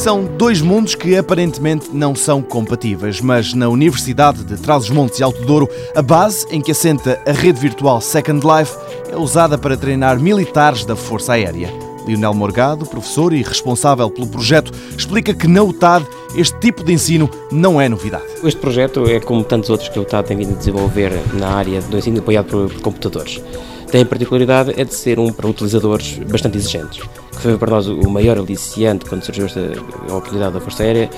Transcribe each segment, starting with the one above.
São dois mundos que aparentemente não são compatíveis, mas na Universidade de Trás-os-Montes e Alto Douro, a base em que assenta a rede virtual Second Life é usada para treinar militares da Força Aérea. Lionel Morgado, professor e responsável pelo projeto, explica que na UTAD este tipo de ensino não é novidade. Este projeto é como tantos outros que a UTAD tem vindo a desenvolver na área do ensino apoiado por, computadores. Tem a particularidade é de ser um para utilizadores bastante exigentes que foi para nós o maior aliciante quando surgiu esta oportunidade da Força Aérea,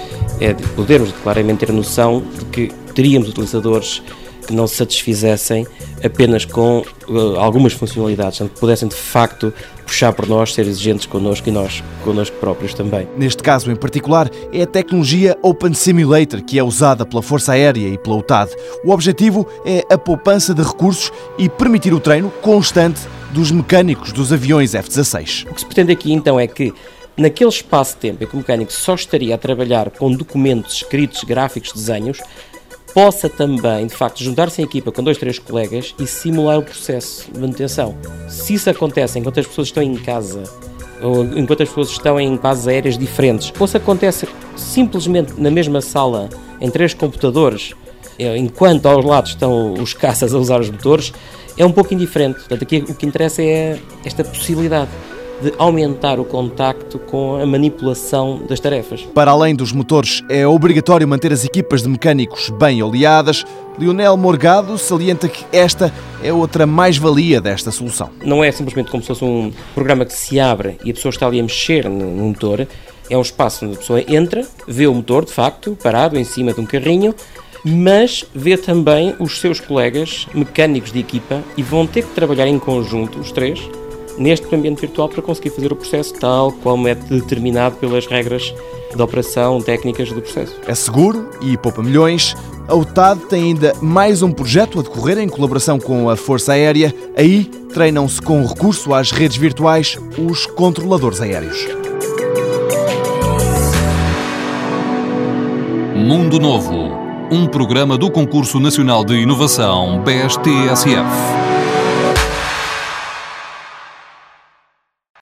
é de podermos claramente ter noção de que teríamos utilizadores não se satisfizessem apenas com uh, algumas funcionalidades, que pudessem de facto puxar por nós, ser exigentes connosco e nós connosco próprios também. Neste caso em particular, é a tecnologia Open Simulator que é usada pela Força Aérea e pela UTAD. O objetivo é a poupança de recursos e permitir o treino constante dos mecânicos dos aviões F-16. O que se pretende aqui então é que naquele espaço de tempo em que o mecânico só estaria a trabalhar com documentos escritos, gráficos, desenhos, possa também, de facto, juntar-se em equipa com dois, três colegas e simular o processo de manutenção. Se isso acontece enquanto as pessoas estão em casa ou enquanto as pessoas estão em bases aéreas diferentes, ou se acontece simplesmente na mesma sala, em três computadores, eh, enquanto aos lados estão os caças a usar os motores, é um pouco indiferente. Portanto, aqui o que interessa é esta possibilidade de aumentar o contacto com a manipulação das tarefas. Para além dos motores, é obrigatório manter as equipas de mecânicos bem oleadas. Lionel Morgado salienta que esta é outra mais-valia desta solução. Não é simplesmente como se fosse um programa que se abre e a pessoa está ali a mexer no motor. É um espaço onde a pessoa entra, vê o motor, de facto, parado em cima de um carrinho, mas vê também os seus colegas mecânicos de equipa e vão ter que trabalhar em conjunto, os três, neste ambiente virtual para conseguir fazer o processo tal como é determinado pelas regras de operação técnicas do processo. É seguro e poupa milhões. A UTAD tem ainda mais um projeto a decorrer em colaboração com a Força Aérea. Aí treinam-se com recurso às redes virtuais os controladores aéreos. Mundo Novo, um programa do Concurso Nacional de Inovação BSTSF.